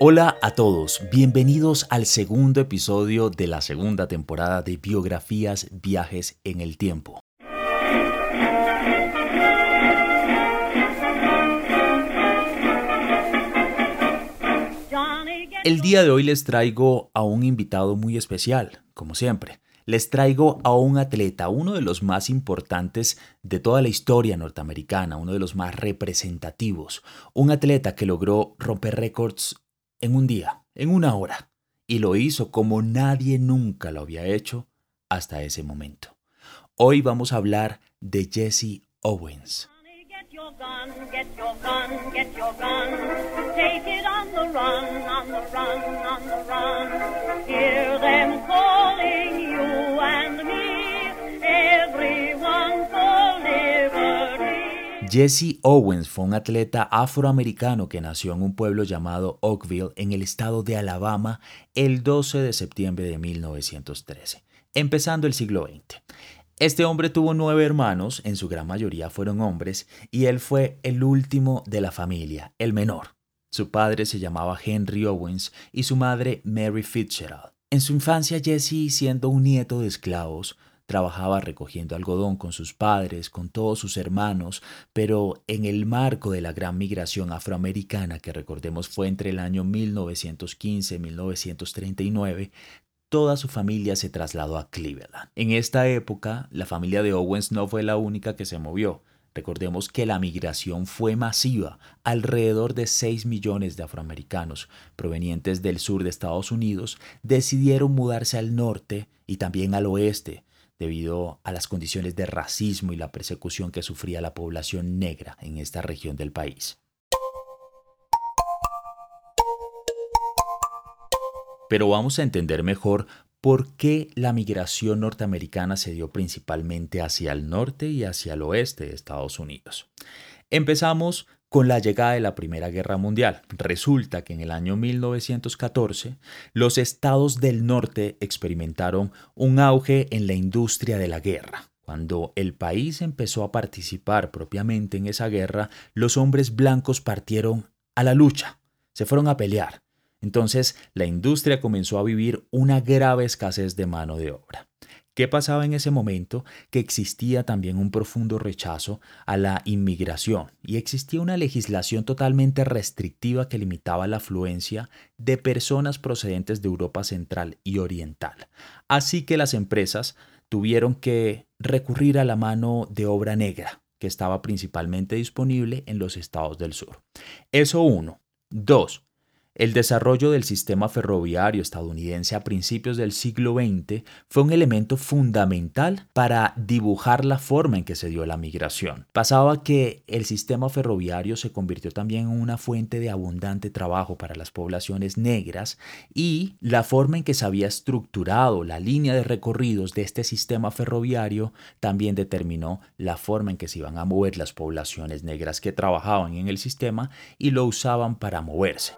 Hola a todos, bienvenidos al segundo episodio de la segunda temporada de Biografías, Viajes en el Tiempo. El día de hoy les traigo a un invitado muy especial, como siempre. Les traigo a un atleta, uno de los más importantes de toda la historia norteamericana, uno de los más representativos, un atleta que logró romper récords en un día, en una hora, y lo hizo como nadie nunca lo había hecho hasta ese momento. Hoy vamos a hablar de Jesse Owens. Jesse Owens fue un atleta afroamericano que nació en un pueblo llamado Oakville en el estado de Alabama el 12 de septiembre de 1913, empezando el siglo XX. Este hombre tuvo nueve hermanos, en su gran mayoría fueron hombres, y él fue el último de la familia, el menor. Su padre se llamaba Henry Owens y su madre Mary Fitzgerald. En su infancia, Jesse, siendo un nieto de esclavos, trabajaba recogiendo algodón con sus padres, con todos sus hermanos, pero en el marco de la gran migración afroamericana que recordemos fue entre el año 1915 y 1939, toda su familia se trasladó a Cleveland. En esta época, la familia de Owens no fue la única que se movió. Recordemos que la migración fue masiva. Alrededor de 6 millones de afroamericanos provenientes del sur de Estados Unidos decidieron mudarse al norte y también al oeste, debido a las condiciones de racismo y la persecución que sufría la población negra en esta región del país. Pero vamos a entender mejor por qué la migración norteamericana se dio principalmente hacia el norte y hacia el oeste de Estados Unidos. Empezamos con la llegada de la Primera Guerra Mundial. Resulta que en el año 1914 los estados del norte experimentaron un auge en la industria de la guerra. Cuando el país empezó a participar propiamente en esa guerra, los hombres blancos partieron a la lucha, se fueron a pelear. Entonces la industria comenzó a vivir una grave escasez de mano de obra. ¿Qué pasaba en ese momento? Que existía también un profundo rechazo a la inmigración y existía una legislación totalmente restrictiva que limitaba la afluencia de personas procedentes de Europa Central y Oriental. Así que las empresas tuvieron que recurrir a la mano de obra negra, que estaba principalmente disponible en los estados del sur. Eso uno. Dos, el desarrollo del sistema ferroviario estadounidense a principios del siglo XX fue un elemento fundamental para dibujar la forma en que se dio la migración. Pasaba que el sistema ferroviario se convirtió también en una fuente de abundante trabajo para las poblaciones negras y la forma en que se había estructurado la línea de recorridos de este sistema ferroviario también determinó la forma en que se iban a mover las poblaciones negras que trabajaban en el sistema y lo usaban para moverse.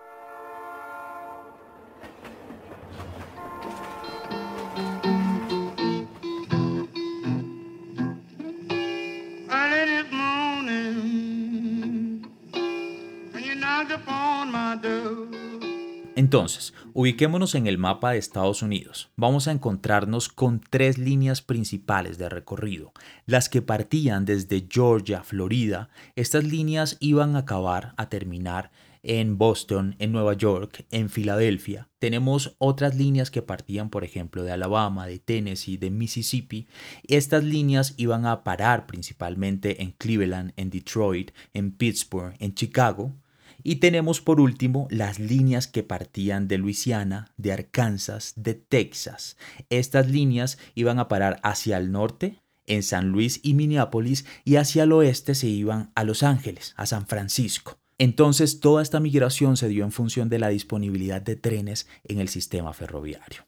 Entonces, ubiquémonos en el mapa de Estados Unidos. Vamos a encontrarnos con tres líneas principales de recorrido. Las que partían desde Georgia, Florida, estas líneas iban a acabar, a terminar en Boston, en Nueva York, en Filadelfia. Tenemos otras líneas que partían, por ejemplo, de Alabama, de Tennessee, de Mississippi. Estas líneas iban a parar principalmente en Cleveland, en Detroit, en Pittsburgh, en Chicago. Y tenemos por último las líneas que partían de Luisiana, de Arkansas, de Texas. Estas líneas iban a parar hacia el norte, en San Luis y Minneapolis, y hacia el oeste se iban a Los Ángeles, a San Francisco. Entonces toda esta migración se dio en función de la disponibilidad de trenes en el sistema ferroviario.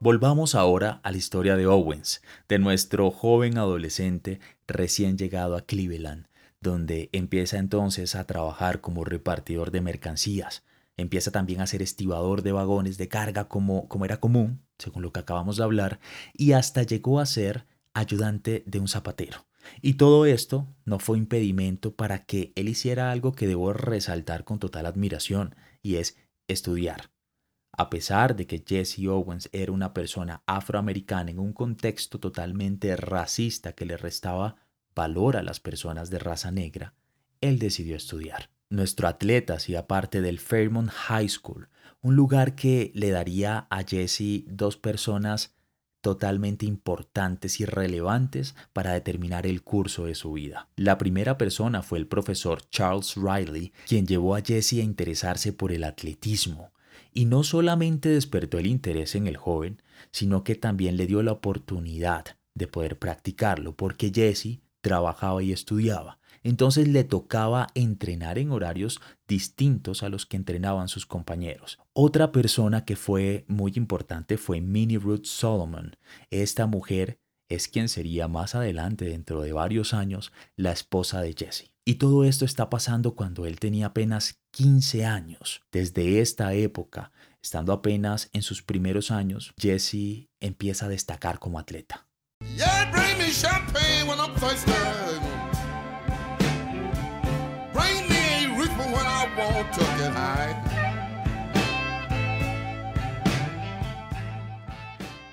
Volvamos ahora a la historia de Owens, de nuestro joven adolescente recién llegado a Cleveland, donde empieza entonces a trabajar como repartidor de mercancías. Empieza también a ser estibador de vagones de carga como, como era común, según lo que acabamos de hablar, y hasta llegó a ser ayudante de un zapatero. Y todo esto no fue impedimento para que él hiciera algo que debo resaltar con total admiración, y es estudiar. A pesar de que Jesse Owens era una persona afroamericana en un contexto totalmente racista que le restaba valor a las personas de raza negra, él decidió estudiar. Nuestro atleta hacía parte del Fairmont High School, un lugar que le daría a Jesse dos personas totalmente importantes y relevantes para determinar el curso de su vida. La primera persona fue el profesor Charles Riley, quien llevó a Jesse a interesarse por el atletismo, y no solamente despertó el interés en el joven, sino que también le dio la oportunidad de poder practicarlo, porque Jesse trabajaba y estudiaba. Entonces le tocaba entrenar en horarios distintos a los que entrenaban sus compañeros. Otra persona que fue muy importante fue Minnie Ruth Solomon. Esta mujer es quien sería más adelante, dentro de varios años, la esposa de Jesse. Y todo esto está pasando cuando él tenía apenas 15 años. Desde esta época, estando apenas en sus primeros años, Jesse empieza a destacar como atleta.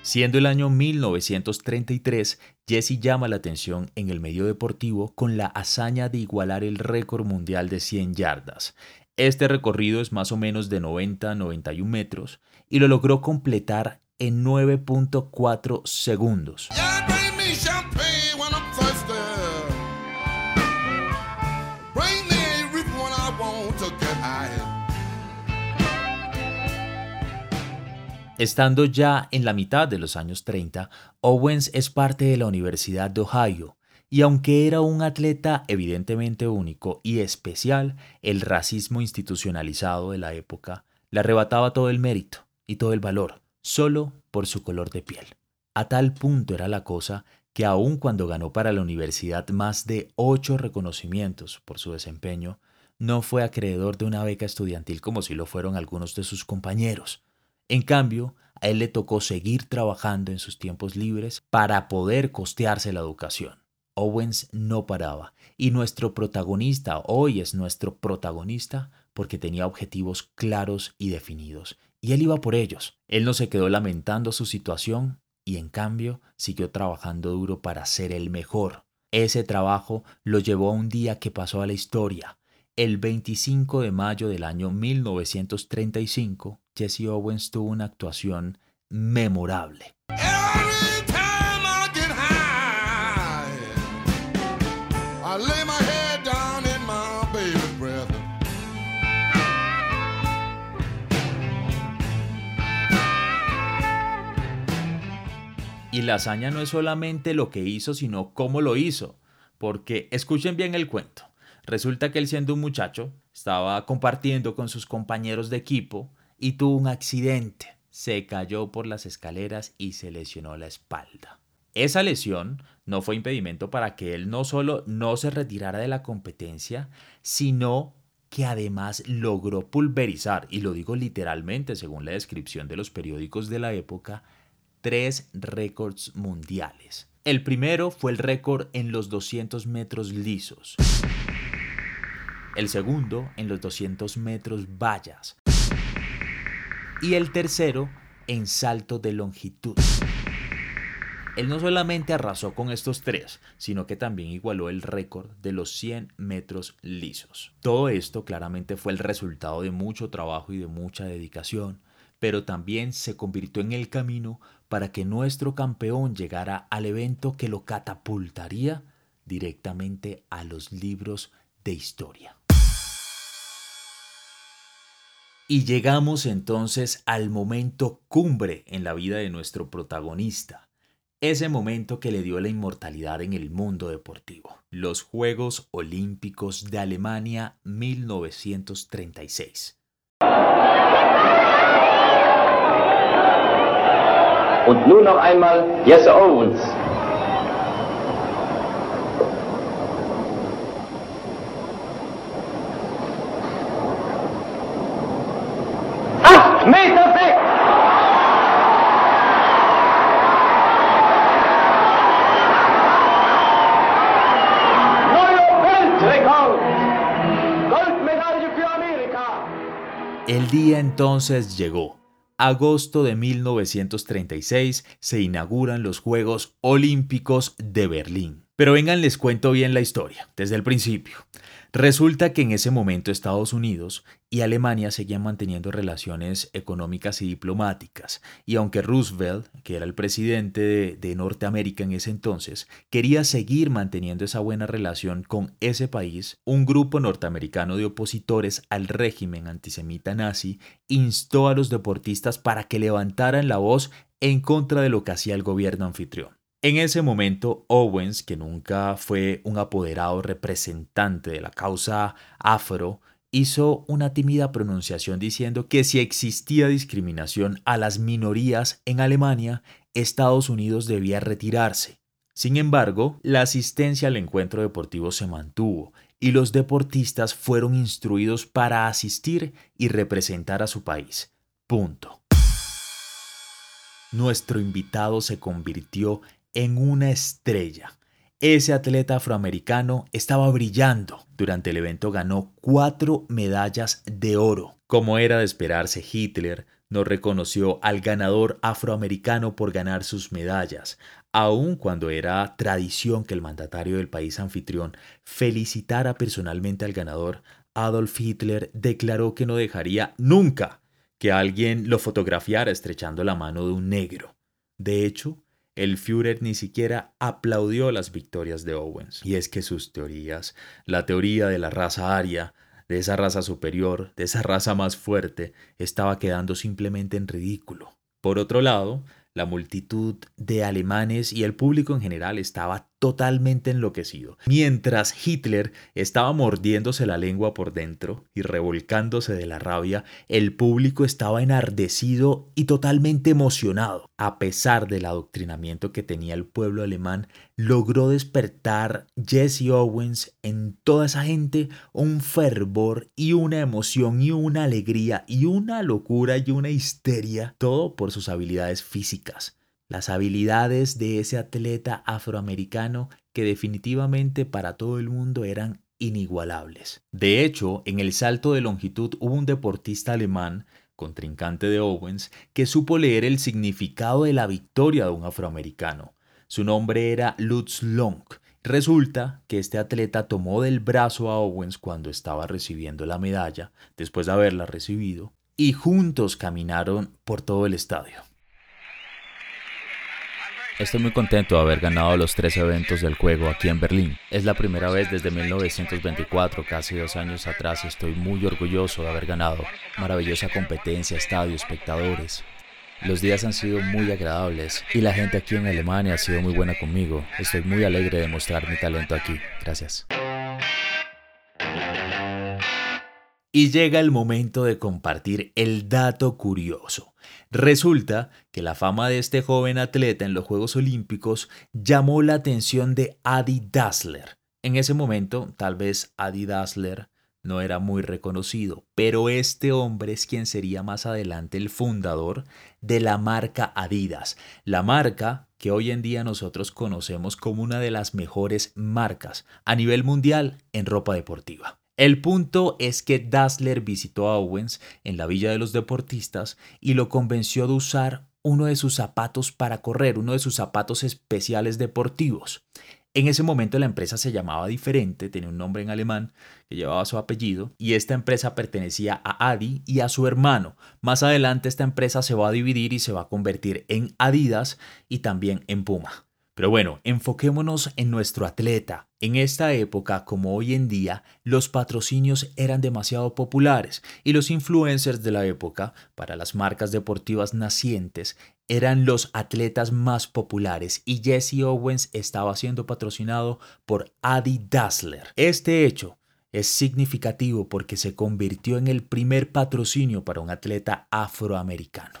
Siendo el año 1933, Jesse llama la atención en el medio deportivo con la hazaña de igualar el récord mundial de 100 yardas. Este recorrido es más o menos de 90 a 91 metros y lo logró completar en 9.4 segundos. Estando ya en la mitad de los años 30, Owens es parte de la Universidad de Ohio, y aunque era un atleta evidentemente único y especial, el racismo institucionalizado de la época le arrebataba todo el mérito y todo el valor, solo por su color de piel. A tal punto era la cosa que aun cuando ganó para la universidad más de ocho reconocimientos por su desempeño, no fue acreedor de una beca estudiantil como si lo fueron algunos de sus compañeros. En cambio, a él le tocó seguir trabajando en sus tiempos libres para poder costearse la educación. Owens no paraba y nuestro protagonista hoy es nuestro protagonista porque tenía objetivos claros y definidos y él iba por ellos. Él no se quedó lamentando su situación y en cambio siguió trabajando duro para ser el mejor. Ese trabajo lo llevó a un día que pasó a la historia, el 25 de mayo del año 1935, Jesse Owens tuvo una actuación memorable. Y la hazaña no es solamente lo que hizo, sino cómo lo hizo. Porque escuchen bien el cuento. Resulta que él siendo un muchacho, estaba compartiendo con sus compañeros de equipo y tuvo un accidente. Se cayó por las escaleras y se lesionó la espalda. Esa lesión no fue impedimento para que él no solo no se retirara de la competencia, sino que además logró pulverizar, y lo digo literalmente según la descripción de los periódicos de la época, tres récords mundiales. El primero fue el récord en los 200 metros lisos el segundo en los 200 metros vallas y el tercero en salto de longitud. Él no solamente arrasó con estos tres, sino que también igualó el récord de los 100 metros lisos. Todo esto claramente fue el resultado de mucho trabajo y de mucha dedicación, pero también se convirtió en el camino para que nuestro campeón llegara al evento que lo catapultaría directamente a los libros de historia. Y llegamos entonces al momento cumbre en la vida de nuestro protagonista, ese momento que le dio la inmortalidad en el mundo deportivo, los Juegos Olímpicos de Alemania 1936. Und nun noch einmal Jesse Owens. Entonces llegó. Agosto de 1936 se inauguran los Juegos Olímpicos de Berlín. Pero vengan, les cuento bien la historia, desde el principio. Resulta que en ese momento Estados Unidos y Alemania seguían manteniendo relaciones económicas y diplomáticas, y aunque Roosevelt, que era el presidente de, Norteamérica en ese entonces, quería seguir manteniendo esa buena relación con ese país, un grupo norteamericano de opositores al régimen antisemita nazi instó a los deportistas para que levantaran la voz en contra de lo que hacía el gobierno anfitrión. En ese momento, Owens, que nunca fue un apoderado representante de la causa afro, hizo una tímida pronunciación diciendo que si existía discriminación a las minorías en Alemania, Estados Unidos debía retirarse. Sin embargo, la asistencia al encuentro deportivo se mantuvo y los deportistas fueron instruidos para asistir y representar a su país. Punto. Nuestro invitado se convirtió en una estrella. Ese atleta afroamericano estaba brillando. Durante el evento ganó cuatro medallas de oro. Como era de esperarse, Hitler no reconoció al ganador afroamericano por ganar sus medallas, aun cuando era tradición que el mandatario del país anfitrión felicitara personalmente al ganador. Adolf Hitler declaró que no dejaría nunca que alguien lo fotografiara estrechando la mano de un negro. De hecho, el Führer ni siquiera aplaudió las victorias de Owens. Y es que sus teorías, la teoría de la raza aria, de esa raza superior, de esa raza más fuerte, estaba quedando simplemente en ridículo. Por otro lado, la multitud de alemanes y el público en general estaba totalmente enloquecido, mientras Hitler estaba mordiéndose la lengua por dentro y revolcándose de la rabia, el público estaba enardecido y totalmente emocionado. A pesar del adoctrinamiento que tenía el pueblo alemán, logró despertar Jesse Owens en toda esa gente un fervor y una emoción y una alegría y una locura y una histeria, todo por sus habilidades físicas las habilidades de ese atleta afroamericano que definitivamente para todo el mundo eran inigualables. De hecho, en el salto de longitud hubo un deportista alemán, contrincante de Owens, que supo leer el significado de la victoria de un afroamericano. Su nombre era Lutz Long. Resulta que este atleta tomó del brazo a Owens cuando estaba recibiendo la medalla, después de haberla recibido, y juntos caminaron por todo el estadio. Estoy muy contento de haber ganado los tres eventos del juego aquí en Berlín. Es la primera vez desde 1924, casi dos años atrás, estoy muy orgulloso de haber ganado. Maravillosa competencia, estadio, espectadores. Los días han sido muy agradables y la gente aquí en Alemania ha sido muy buena conmigo. Estoy muy alegre de mostrar mi talento aquí. Gracias. Y llega el momento de compartir el dato curioso. Resulta que la fama de este joven atleta en los Juegos Olímpicos llamó la atención de Adi Dassler. En ese momento, tal vez Adi Dassler no era muy reconocido, pero este hombre es quien sería más adelante el fundador de la marca Adidas, la marca que hoy en día nosotros conocemos como una de las mejores marcas a nivel mundial en ropa deportiva. El punto es que Dassler visitó a Owens en la Villa de los Deportistas y lo convenció de usar uno de sus zapatos para correr, uno de sus zapatos especiales deportivos. En ese momento la empresa se llamaba diferente, tenía un nombre en alemán que llevaba su apellido, y esta empresa pertenecía a Adi y a su hermano. Más adelante esta empresa se va a dividir y se va a convertir en Adidas y también en Puma. Pero bueno, enfoquémonos en nuestro atleta. En esta época, como hoy en día, los patrocinios eran demasiado populares y los influencers de la época, para las marcas deportivas nacientes, eran los atletas más populares y Jesse Owens estaba siendo patrocinado por Adi Dassler. Este hecho es significativo porque se convirtió en el primer patrocinio para un atleta afroamericano.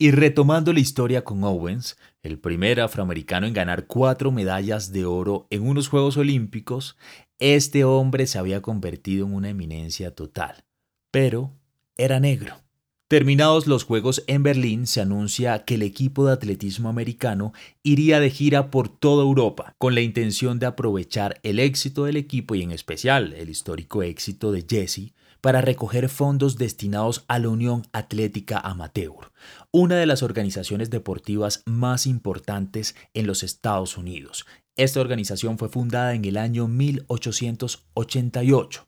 Y retomando la historia con Owens, el primer afroamericano en ganar cuatro medallas de oro en unos Juegos Olímpicos, este hombre se había convertido en una eminencia total, pero era negro. Terminados los Juegos en Berlín, se anuncia que el equipo de atletismo americano iría de gira por toda Europa, con la intención de aprovechar el éxito del equipo y en especial el histórico éxito de Jesse para recoger fondos destinados a la Unión Atlética Amateur, una de las organizaciones deportivas más importantes en los Estados Unidos. Esta organización fue fundada en el año 1888,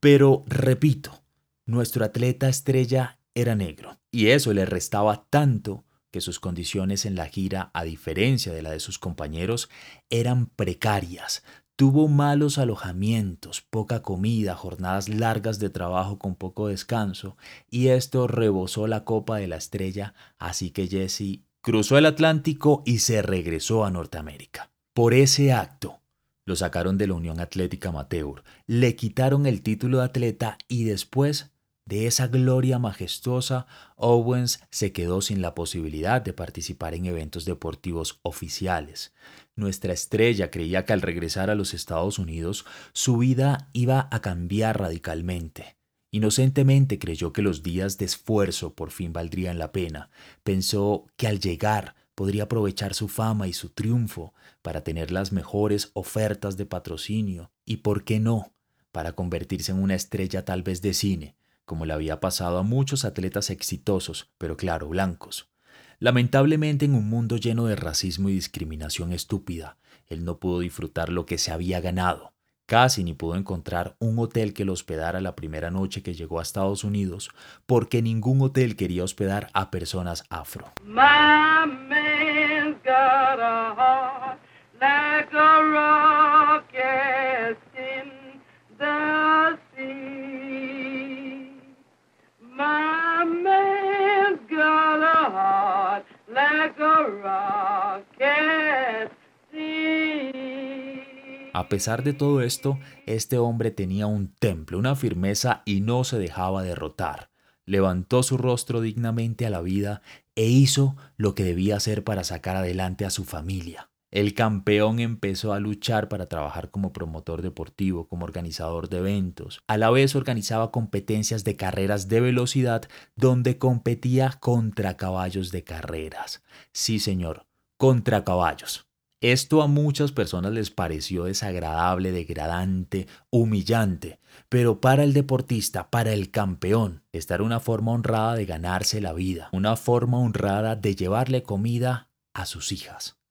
pero repito, nuestro atleta estrella era negro, y eso le restaba tanto que sus condiciones en la gira, a diferencia de la de sus compañeros, eran precarias. Tuvo malos alojamientos, poca comida, jornadas largas de trabajo con poco descanso, y esto rebosó la copa de la estrella, así que Jesse cruzó el Atlántico y se regresó a Norteamérica. Por ese acto, lo sacaron de la Unión Atlética Amateur, le quitaron el título de atleta y después de esa gloria majestuosa, Owens se quedó sin la posibilidad de participar en eventos deportivos oficiales. Nuestra estrella creía que al regresar a los Estados Unidos su vida iba a cambiar radicalmente. Inocentemente creyó que los días de esfuerzo por fin valdrían la pena. Pensó que al llegar podría aprovechar su fama y su triunfo para tener las mejores ofertas de patrocinio y, ¿por qué no?, para convertirse en una estrella tal vez de cine, como le había pasado a muchos atletas exitosos, pero claro, blancos. Lamentablemente en un mundo lleno de racismo y discriminación estúpida, él no pudo disfrutar lo que se había ganado. Casi ni pudo encontrar un hotel que lo hospedara la primera noche que llegó a Estados Unidos, porque ningún hotel quería hospedar a personas afro. A pesar de todo esto, este hombre tenía un temple, una firmeza y no se dejaba derrotar. Levantó su rostro dignamente a la vida e hizo lo que debía hacer para sacar adelante a su familia. El campeón empezó a luchar para trabajar como promotor deportivo, como organizador de eventos. A la vez organizaba competencias de carreras de velocidad donde competía contra caballos de carreras. Sí, señor, contra caballos. Esto a muchas personas les pareció desagradable, degradante, humillante, pero para el deportista, para el campeón, esta era una forma honrada de ganarse la vida, una forma honrada de llevarle comida a sus hijas.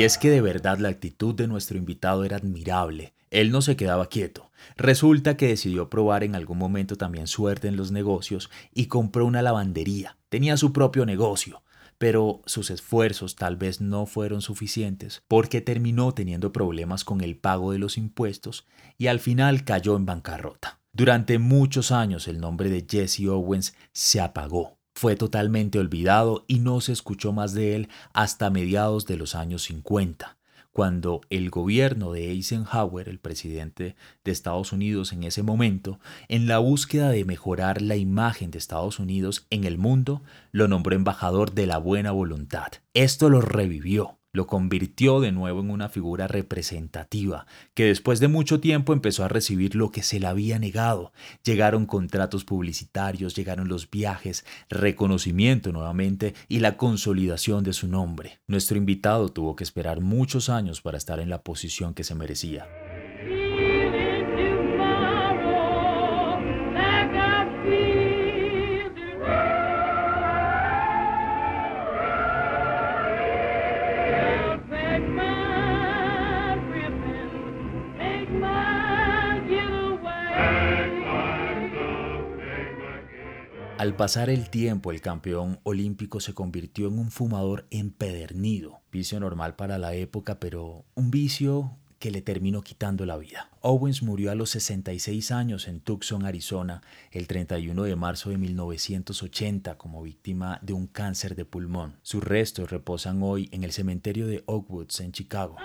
Y es que de verdad la actitud de nuestro invitado era admirable. Él no se quedaba quieto. Resulta que decidió probar en algún momento también suerte en los negocios y compró una lavandería. Tenía su propio negocio pero sus esfuerzos tal vez no fueron suficientes porque terminó teniendo problemas con el pago de los impuestos y al final cayó en bancarrota. Durante muchos años el nombre de Jesse Owens se apagó fue totalmente olvidado y no se escuchó más de él hasta mediados de los años 50, cuando el gobierno de Eisenhower, el presidente de Estados Unidos en ese momento, en la búsqueda de mejorar la imagen de Estados Unidos en el mundo, lo nombró embajador de la buena voluntad. Esto lo revivió lo convirtió de nuevo en una figura representativa, que después de mucho tiempo empezó a recibir lo que se le había negado. Llegaron contratos publicitarios, llegaron los viajes, reconocimiento nuevamente y la consolidación de su nombre. Nuestro invitado tuvo que esperar muchos años para estar en la posición que se merecía. Al pasar el tiempo, el campeón olímpico se convirtió en un fumador empedernido, vicio normal para la época, pero un vicio que le terminó quitando la vida. Owens murió a los 66 años en Tucson, Arizona, el 31 de marzo de 1980 como víctima de un cáncer de pulmón. Sus restos reposan hoy en el cementerio de Oakwoods en Chicago.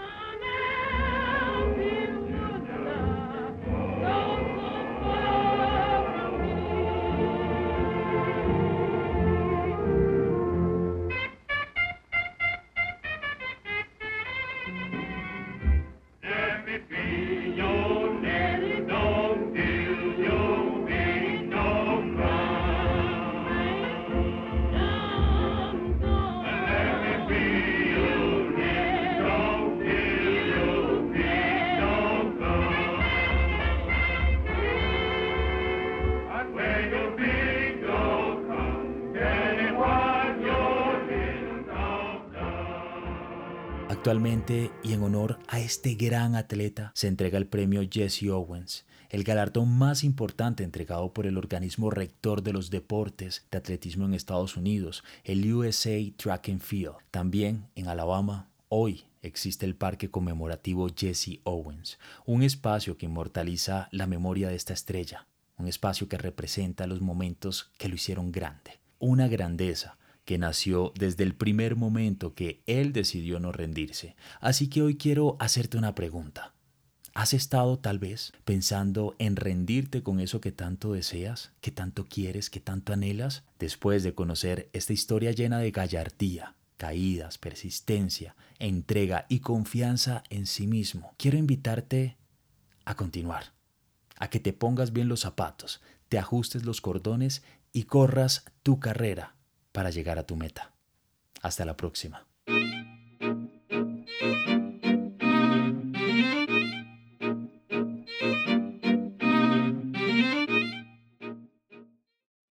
Actualmente, y en honor a este gran atleta, se entrega el premio Jesse Owens, el galardón más importante entregado por el organismo rector de los deportes de atletismo en Estados Unidos, el USA Track and Field. También en Alabama, hoy existe el Parque Conmemorativo Jesse Owens, un espacio que inmortaliza la memoria de esta estrella, un espacio que representa los momentos que lo hicieron grande, una grandeza que nació desde el primer momento que él decidió no rendirse. Así que hoy quiero hacerte una pregunta. ¿Has estado tal vez pensando en rendirte con eso que tanto deseas, que tanto quieres, que tanto anhelas? Después de conocer esta historia llena de gallardía, caídas, persistencia, entrega y confianza en sí mismo, quiero invitarte a continuar, a que te pongas bien los zapatos, te ajustes los cordones y corras tu carrera para llegar a tu meta. Hasta la próxima.